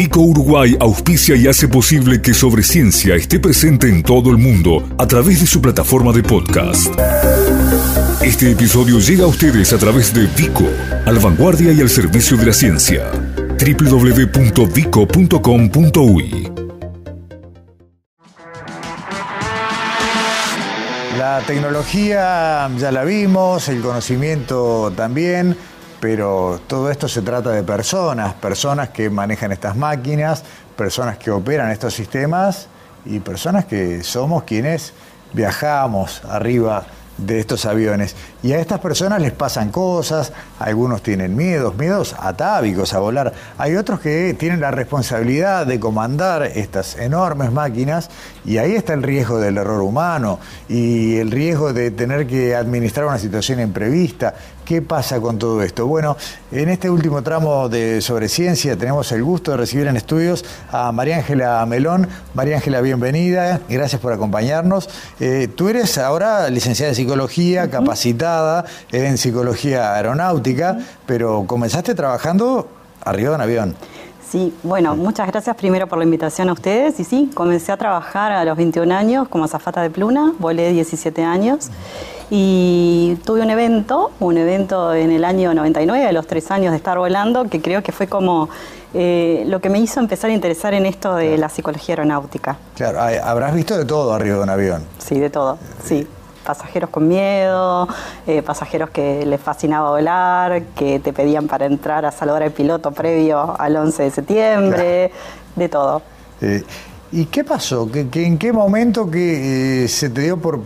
Vico Uruguay auspicia y hace posible que Sobre Ciencia esté presente en todo el mundo a través de su plataforma de podcast. Este episodio llega a ustedes a través de Vico, al vanguardia y al servicio de la ciencia. www.vico.com.uy La tecnología ya la vimos, el conocimiento también pero todo esto se trata de personas, personas que manejan estas máquinas, personas que operan estos sistemas y personas que somos quienes viajamos arriba de estos aviones. Y a estas personas les pasan cosas, algunos tienen miedos, miedos atávicos a volar. Hay otros que tienen la responsabilidad de comandar estas enormes máquinas y ahí está el riesgo del error humano y el riesgo de tener que administrar una situación imprevista. ¿Qué pasa con todo esto? Bueno, en este último tramo de Sobre Ciencia tenemos el gusto de recibir en estudios a María Ángela Melón. María Ángela, bienvenida, gracias por acompañarnos. Eh, tú eres ahora licenciada en Psicología, capacitada en Psicología Aeronáutica, pero comenzaste trabajando arriba de un avión. Sí, bueno, muchas gracias primero por la invitación a ustedes. Y sí, comencé a trabajar a los 21 años como azafata de pluna, volé 17 años. Y tuve un evento, un evento en el año 99, a los tres años de estar volando, que creo que fue como eh, lo que me hizo empezar a interesar en esto de la psicología aeronáutica. Claro, habrás visto de todo arriba de un avión. Sí, de todo, sí pasajeros con miedo, eh, pasajeros que les fascinaba volar, que te pedían para entrar a saludar al piloto previo al 11 de septiembre, de todo. Eh, ¿Y qué pasó? ¿Que, en qué momento que eh, se te dio por,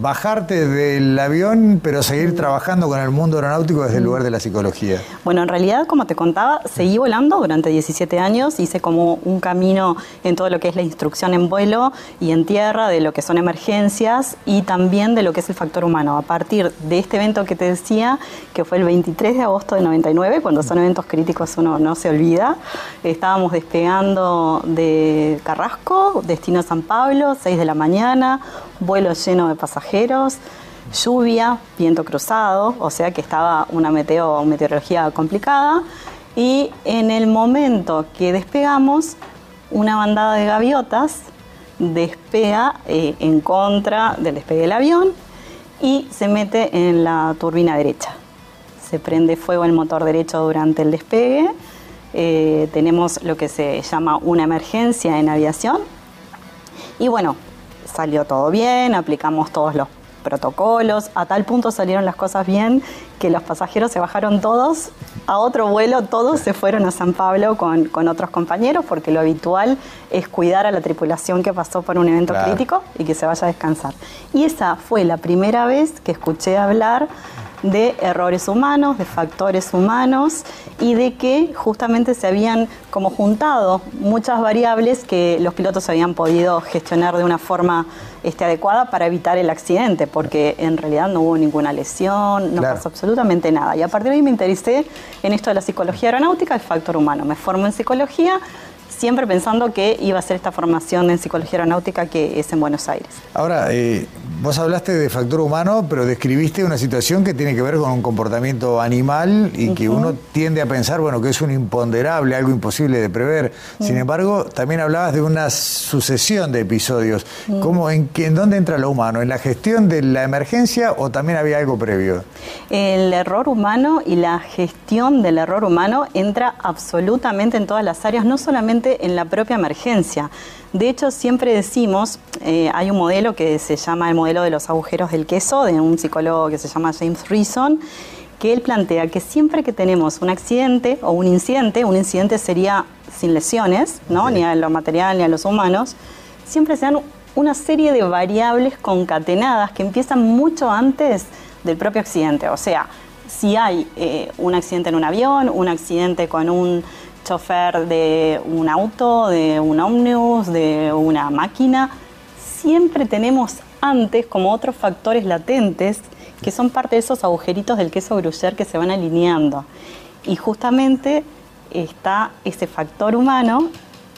bajarte del avión, pero seguir trabajando con el mundo aeronáutico desde el lugar de la psicología? Bueno, en realidad, como te contaba, seguí volando durante 17 años, hice como un camino en todo lo que es la instrucción en vuelo y en tierra, de lo que son emergencias y también de lo que es el factor humano. A partir de este evento que te decía, que fue el 23 de agosto de 99, cuando son eventos críticos uno no se olvida, estábamos despegando de Carrasco, Carrasco, destino San Pablo, 6 de la mañana, vuelo lleno de pasajeros, lluvia, viento cruzado, o sea que estaba una meteo, meteorología complicada. Y en el momento que despegamos, una bandada de gaviotas despega eh, en contra del despegue del avión y se mete en la turbina derecha. Se prende fuego el motor derecho durante el despegue eh, tenemos lo que se llama una emergencia en aviación. Y bueno, salió todo bien, aplicamos todos los protocolos, a tal punto salieron las cosas bien que los pasajeros se bajaron todos a otro vuelo, todos se fueron a San Pablo con, otros compañeros, porque lo habitual es cuidar a la tripulación que pasó por un evento crítico y que se vaya a descansar. Y esa fue la primera vez que escuché hablar de errores humanos, de factores humanos y de que justamente se habían como juntado muchas variables que los pilotos habían podido gestionar de una forma este, adecuada para evitar el accidente, porque en realidad no hubo ninguna lesión, no pasó absolutamente nada. Y a partir de ahí me interesé en esto de la psicología aeronáutica, el factor humano. Me formo en psicología siempre pensando que iba a ser esta formación en psicología aeronáutica que es en Buenos Aires. Ahora, eh, vos hablaste de factor humano, pero describiste una situación que tiene que ver con un comportamiento animal y que uno tiende a pensar, bueno, que es un imponderable, algo imposible de prever. Sin embargo, también hablabas de una sucesión de episodios. ¿Cómo, en, ¿En dónde entra lo humano? ¿En la gestión de la emergencia o también había algo previo? El error humano y la gestión del error humano entra absolutamente en todas las áreas, no solamente en la propia emergencia. De hecho, siempre decimos, eh, hay un modelo que se llama el modelo de los agujeros del queso, de un psicólogo que se llama James Reason, que él plantea que siempre que tenemos un accidente o un incidente, un incidente sería sin lesiones, ¿no? ni a lo material ni a los humanos, siempre se dan una serie de variables concatenadas que empiezan mucho antes del propio accidente. O sea, si hay eh, un accidente en un avión, un accidente con un chofer de un auto, de un ómnibus, de una máquina, siempre tenemos antes como otros factores latentes que son parte de esos agujeritos del queso gruyere que se van alineando. Y justamente está ese factor humano,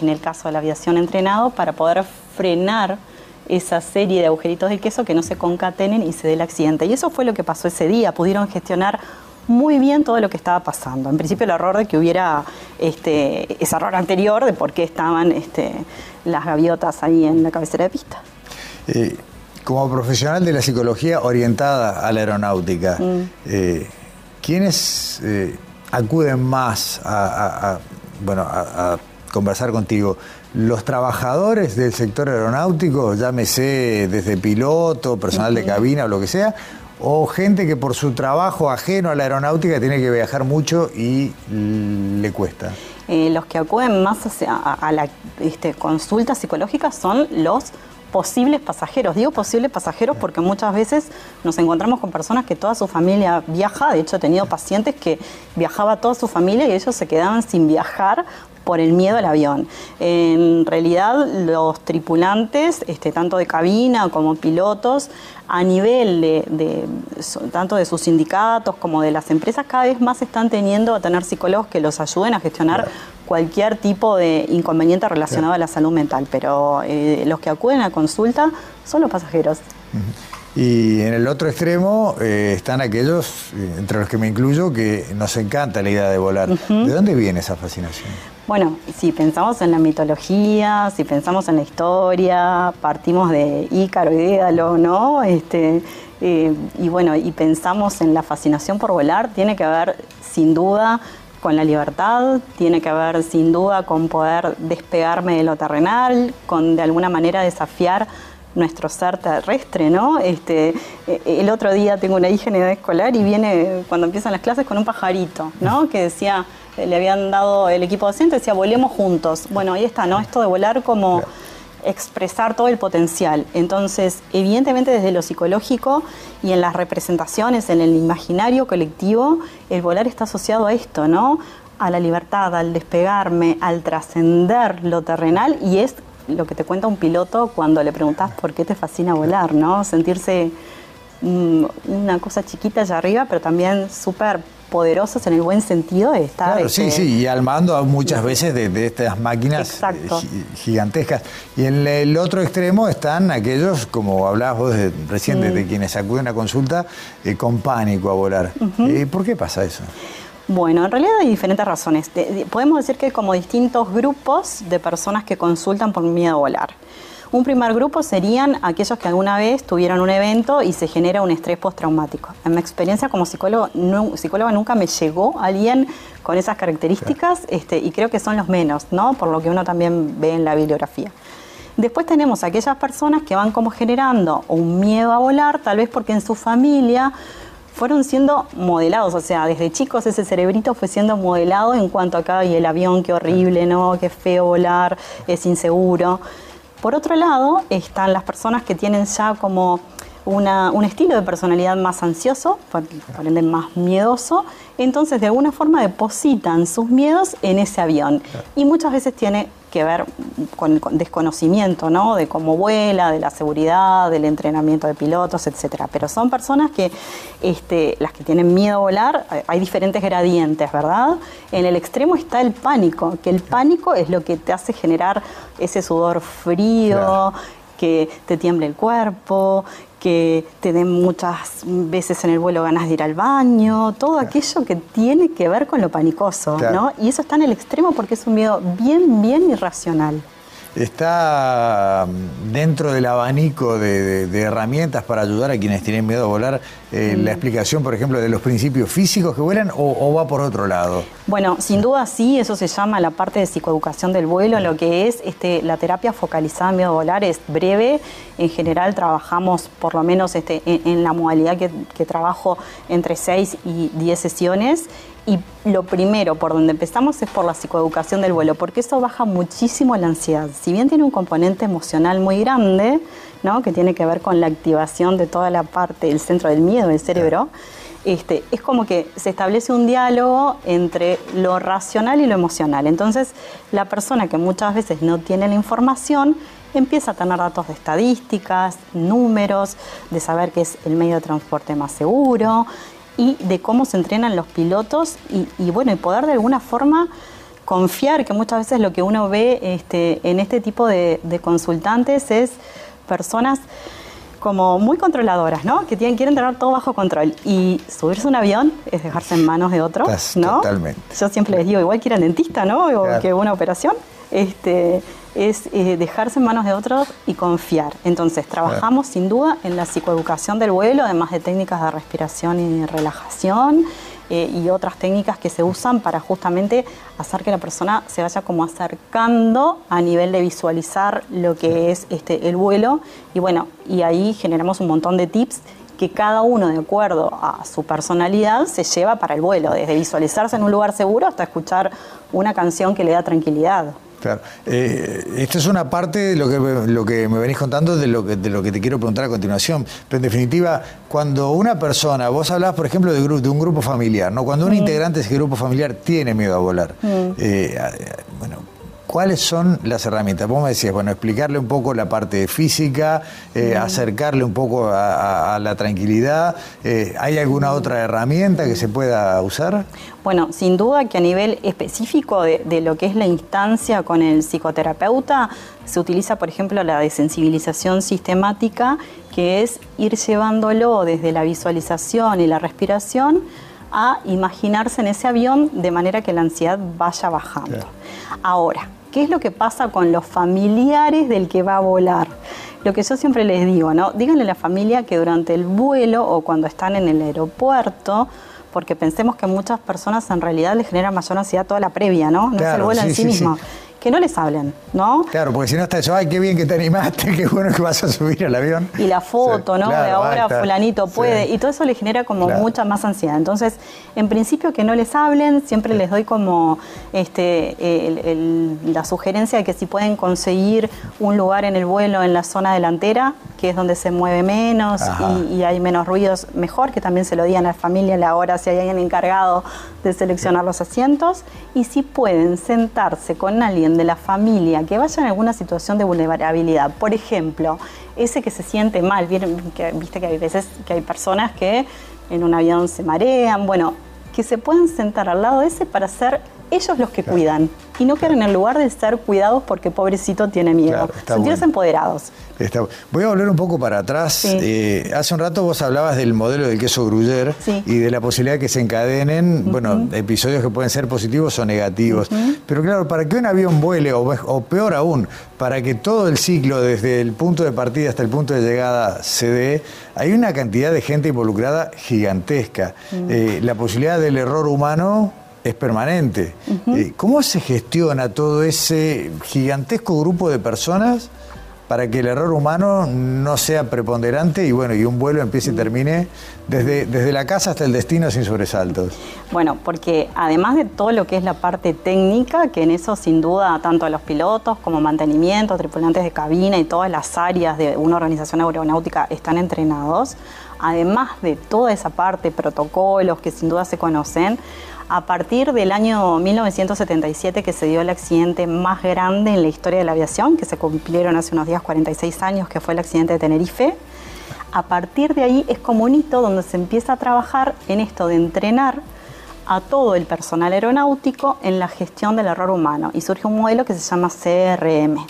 en el caso de la aviación entrenado, para poder frenar esa serie de agujeritos del queso que no se concatenen y se dé el accidente. Y eso fue lo que pasó ese día. Pudieron gestionar muy bien todo lo que estaba pasando. En principio el error de que hubiera este, ese error anterior de por qué estaban este, las gaviotas ahí en la cabecera de pista. Eh, como profesional de la psicología orientada a la aeronáutica, mm. eh, ¿quiénes eh, acuden más a, bueno, a, conversar contigo? ¿Los trabajadores del sector aeronáutico, llámese desde piloto, personal de cabina o lo que sea? ¿O gente que por su trabajo ajeno a la aeronáutica tiene que viajar mucho y le cuesta? Eh, los que acuden más a, la este, consulta psicológica son los posibles pasajeros. Digo posibles pasajeros porque muchas veces nos encontramos con personas que toda su familia viaja. De hecho, he tenido pacientes que viajaba toda su familia y ellos se quedaban sin viajar por el miedo al avión. En realidad, los tripulantes, este, tanto de cabina como pilotos, a nivel de, tanto de sus sindicatos como de las empresas, cada vez más están teniendo a tener psicólogos que los ayuden a gestionar cualquier tipo de inconveniente relacionado a la salud mental. Pero eh, los que acuden a consulta son los pasajeros. Y en el otro extremo eh, están aquellos, eh, entre los que me incluyo, que nos encanta la idea de volar. ¿De dónde viene esa fascinación? Bueno, si pensamos en la mitología, si pensamos en la historia, partimos de Ícaro y Dédalo, ¿no? Este, eh, y bueno, y pensamos en la fascinación por volar, tiene que ver sin duda con la libertad, tiene que ver sin duda con poder despegarme de lo terrenal, con de alguna manera desafiar nuestro ser terrestre, ¿no? Este, eh, el otro día tengo una hija en edad escolar y viene cuando empiezan las clases con un pajarito, ¿no? Que decía, le habían dado el equipo docente, decía, volemos juntos. Bueno, ahí está, ¿no? Esto de volar como expresar todo el potencial. Entonces, evidentemente desde lo psicológico y en las representaciones, en el imaginario colectivo, el volar está asociado a esto, ¿no? A la libertad, al despegarme, al trascender lo terrenal y es lo que te cuenta un piloto cuando le preguntas por qué te fascina volar, ¿no? Sentirse mm, una cosa chiquita allá arriba, pero también súper poderosos en el buen sentido de estar. Claro, sí, este, sí, y al mando muchas veces de, estas máquinas eh, gigantescas. Y en el otro extremo están aquellos, como hablabas vos recién, de quienes acuden a consulta eh, con pánico a volar. Eh, ¿Por qué pasa eso? Bueno, en realidad hay diferentes razones. podemos decir que hay como distintos grupos de personas que consultan por miedo a volar. Un primer grupo serían aquellos que alguna vez tuvieron un evento y se genera un estrés postraumático. En mi experiencia como psicólogo, psicóloga nunca me llegó alguien con esas características este, y creo que son los menos, ¿no? Por lo que uno también ve en la bibliografía. Después tenemos aquellas personas que van como generando un miedo a volar, tal vez porque en su familia fueron siendo modelados, o sea, desde chicos ese cerebrito fue siendo modelado en cuanto acá y el avión, qué horrible, ¿no? Qué feo volar, es inseguro. Por otro lado, están las personas que tienen ya como un estilo de personalidad más ansioso, por, ende más miedoso, entonces de alguna forma depositan sus miedos en ese avión. Y muchas veces tiene que ver con, desconocimiento, ¿no? De cómo vuela, de la seguridad, del entrenamiento de pilotos, etcétera. Pero son personas que, este, las que tienen miedo a volar, hay diferentes gradientes, ¿verdad? En el extremo está el pánico, que el pánico es lo que te hace generar ese sudor frío, que te tiemble el cuerpo, que te den muchas veces en el vuelo ganas de ir al baño, todo aquello que tiene que ver con lo panicoso, ¿no? Y eso está en el extremo porque es un miedo bien, bien irracional. Está mm, dentro del abanico de, herramientas para ayudar a quienes tienen miedo a volar eh, la explicación, por ejemplo, de los principios físicos que vuelan o, va por otro lado? Bueno, sin duda sí, eso se llama la parte de psicoeducación del vuelo, lo que es este, la terapia focalizada en miedo a volar es breve, en general trabajamos por lo menos este, en, la modalidad que, que trabajo entre 6 y 10 sesiones y lo primero por donde empezamos es por la psicoeducación del vuelo, porque eso baja muchísimo la ansiedad. Si bien tiene un componente emocional muy grande, ¿no? que tiene que ver con la activación de toda la parte del centro del miedo del cerebro, este, es como que se establece un diálogo entre lo racional y lo emocional. Entonces, la persona que muchas veces no tiene la información empieza a tener datos de estadísticas, números, de saber qué es el medio de transporte más seguro y de cómo se entrenan los pilotos y, bueno, y poder de alguna forma confiar, que muchas veces lo que uno ve este, en este tipo de, consultantes es personas como muy controladoras, ¿no? Que tienen, quieren tener todo bajo control. Y subirse a un avión es dejarse en manos de otro, ¿no? Totalmente. Yo siempre les digo, igual que ir al dentista, ¿no? O que una operación. Este, es eh, dejarse en manos de otros y confiar. Entonces, trabajamos sin duda en la psicoeducación del vuelo, además de técnicas de respiración y relajación. Eh, y otras técnicas que se usan para justamente hacer que la persona se vaya como acercando a nivel de visualizar lo que es este, el vuelo. Y bueno, y ahí generamos un montón de tips que cada uno, de acuerdo a su personalidad, se lleva para el vuelo, desde visualizarse en un lugar seguro hasta escuchar una canción que le da tranquilidad. Claro. Eh, esta es una parte de lo que, lo que me venís contando, de lo, que, de lo que te quiero preguntar a continuación. Pero en definitiva, cuando una persona, vos hablás, por ejemplo, de, de un grupo familiar, ¿no? Cuando un integrante de ese grupo familiar tiene miedo a volar, eh, bueno, ¿Cuáles son las herramientas? Vos me decías, bueno, explicarle un poco la parte física, eh, acercarle un poco a, la tranquilidad. Eh, ¿Hay alguna otra herramienta que se pueda usar? Bueno, sin duda que a nivel específico de, lo que es la instancia con el psicoterapeuta, se utiliza, por ejemplo, la desensibilización sistemática, que es ir llevándolo desde la visualización y la respiración a imaginarse en ese avión de manera que la ansiedad vaya bajando. Ahora, ¿Qué es lo que pasa con los familiares del que va a volar? Lo que yo siempre les digo, ¿no? Díganle a la familia que durante el vuelo o cuando están en el aeropuerto, porque pensemos que muchas personas en realidad les genera mayor ansiedad toda la previa, ¿no? No es el vuelo en sí, mismo que no les hablen, ¿no? Claro, porque si no está eso, ay, qué bien que te animaste, qué bueno que vas a subir al avión. Y la foto, ¿no? de ahora fulanito puede, y todo eso les genera como mucha más ansiedad. Entonces, en principio que no les hablen, siempre les doy como este, la sugerencia de que si pueden conseguir un lugar en el vuelo en la zona delantera, que es donde se mueve menos y, y, hay menos ruidos, mejor que también se lo digan a la familia a la hora si hay alguien encargado de seleccionar los asientos. Y si pueden sentarse con alguien de la familia que vaya en alguna situación de vulnerabilidad. Por ejemplo, ese que se siente mal, que, viste que hay veces que hay personas que en un avión se marean, bueno, que se pueden sentar al lado de ese para ser ellos los que cuidan y no quedar en el lugar de ser cuidados porque pobrecito tiene miedo. Sentirse empoderados. Voy a volver un poco para atrás. Eh, hace un rato vos hablabas del modelo del queso Gruyère y de la posibilidad de que se encadenen, bueno, episodios que pueden ser positivos o negativos. Pero claro, para que un avión vuele, o, peor aún, para que todo el ciclo, desde el punto de partida hasta el punto de llegada, se dé, hay una cantidad de gente involucrada gigantesca. Eh, la posibilidad del error humano es permanente. Eh, ¿Cómo se gestiona todo ese gigantesco grupo de personas para que el error humano no sea preponderante y bueno, y un vuelo empiece y termine desde, desde la casa hasta el destino sin sobresaltos? Bueno, porque además de todo lo que es la parte técnica, que en eso sin duda tanto los pilotos como mantenimiento, tripulantes de cabina y todas las áreas de una organización aeronáutica están entrenados, además de toda esa parte, protocolos que sin duda se conocen, a partir del año 1977 que se dio el accidente más grande en la historia de la aviación, que se cumplieron hace unos días 46 años, que fue el accidente de Tenerife. A partir de ahí es como un hito donde se empieza a trabajar en esto de entrenar a todo el personal aeronáutico en la gestión del error humano y surge un modelo que se llama CRM.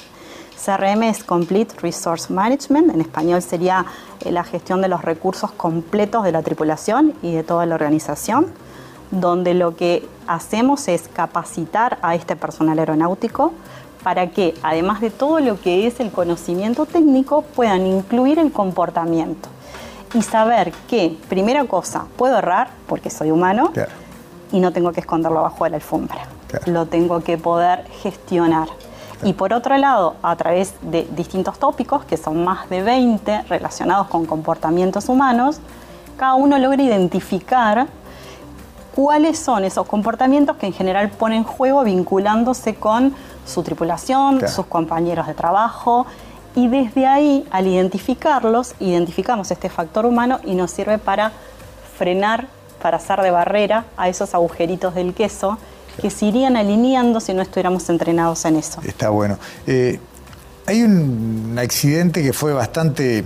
CRM es Complete Resource Management, en español sería eh, la gestión de los recursos completos de la tripulación y de toda la organización donde lo que hacemos es capacitar a este personal aeronáutico para que, además de todo lo que es el conocimiento técnico, puedan incluir el comportamiento y saber que, primera cosa, puedo errar porque soy humano y no tengo que esconderlo bajo de la alfombra. Lo tengo que poder gestionar. Y por otro lado, a través de distintos tópicos, que son más de 20 relacionados con comportamientos humanos, cada uno logra identificar cuáles son esos comportamientos que en general ponen en juego vinculándose con su tripulación, sus compañeros de trabajo. Y desde ahí, al identificarlos, identificamos este factor humano y nos sirve para frenar, para hacer de barrera a esos agujeritos del queso que se irían alineando si no estuviéramos entrenados en eso. Está bueno. Eh, hay un accidente que fue bastante...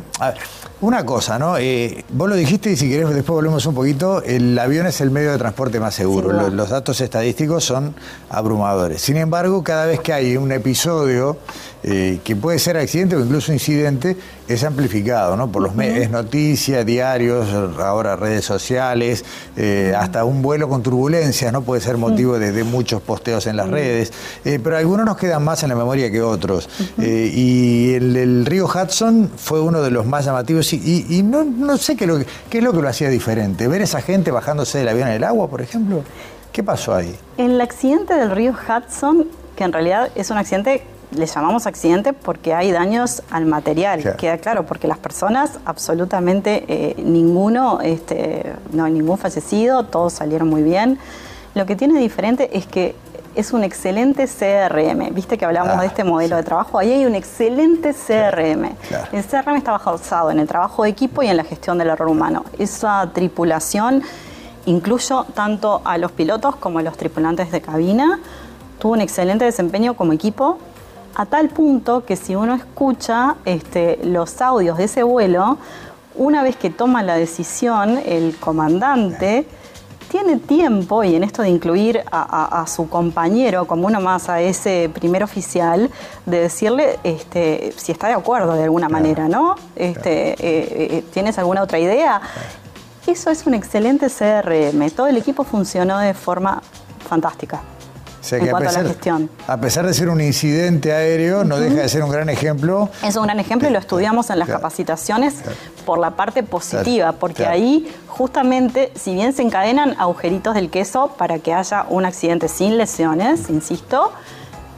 Una cosa, ¿no? Eh, vos lo dijiste y si querés después volvemos un poquito, el avión es el medio de transporte más seguro. Los datos estadísticos son abrumadores. Sin embargo, cada vez que hay un episodio eh, que puede ser accidente o incluso incidente, es amplificado, ¿no? Por los medios, noticias, diarios, ahora redes sociales, eh, hasta un vuelo con turbulencias, ¿no? Puede ser motivo de, de muchos posteos en las redes. Eh, pero algunos nos quedan más en la memoria que otros. Eh, y el, el río Hudson fue uno de los más llamativos y, y- y no, no sé qué, es lo que- qué es lo que lo hacía diferente. Ver esa gente bajándose del avión en el agua, por ejemplo. ¿Qué pasó ahí? El accidente del río Hudson, que en realidad es un accidente, le llamamos accidente porque hay daños al material, Claro. queda claro, porque las personas, absolutamente eh, ninguno, este, no hay ningún fallecido, todos salieron muy bien. Lo que tiene diferente es que es un excelente CRM. Viste que hablamos Ah, de este modelo sí. de trabajo. Ahí hay un excelente CRM. claro. El CRM está basado en el trabajo de equipo y en la gestión del error humano. Esa tripulación incluyo tanto a los pilotos como a los tripulantes de cabina. Tuvo un excelente desempeño como equipo, a tal punto que si uno escucha este, los audios de ese vuelo, una vez que toma la decisión, el comandante tiene tiempo, y en esto de incluir a, a- a su compañero como uno más, a ese primer oficial, de decirle este, si está de acuerdo de alguna manera, ¿no? Este, eh, eh, ¿Tienes alguna otra idea? Eso es un excelente CRM. Todo el equipo funcionó de forma fantástica. O sea en a cuanto a pesar, la gestión. a pesar de ser un incidente aéreo, no deja de ser un gran ejemplo. Es un gran ejemplo y lo estudiamos en las Claro. capacitaciones por la parte positiva, Claro, porque ahí justamente, si bien se encadenan agujeritos del queso para que haya un accidente sin lesiones, insisto,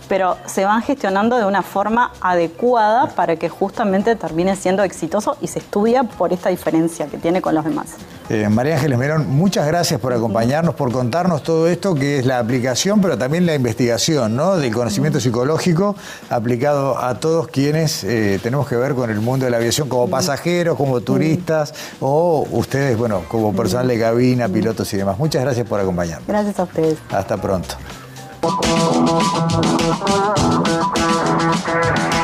pero se van gestionando de una forma adecuada para que justamente termine siendo exitoso y se estudia por esta diferencia que tiene con los demás. Eh, María Ángeles Merón, muchas gracias por acompañarnos, por contarnos todo esto que es la aplicación, pero también la investigación ¿no? del conocimiento psicológico aplicado a todos quienes eh, tenemos que ver con el mundo de la aviación como pasajeros, como turistas o ustedes, bueno, como personal de cabina, pilotos y demás. Muchas gracias por acompañarnos. Gracias a ustedes. Hasta pronto. Thank you.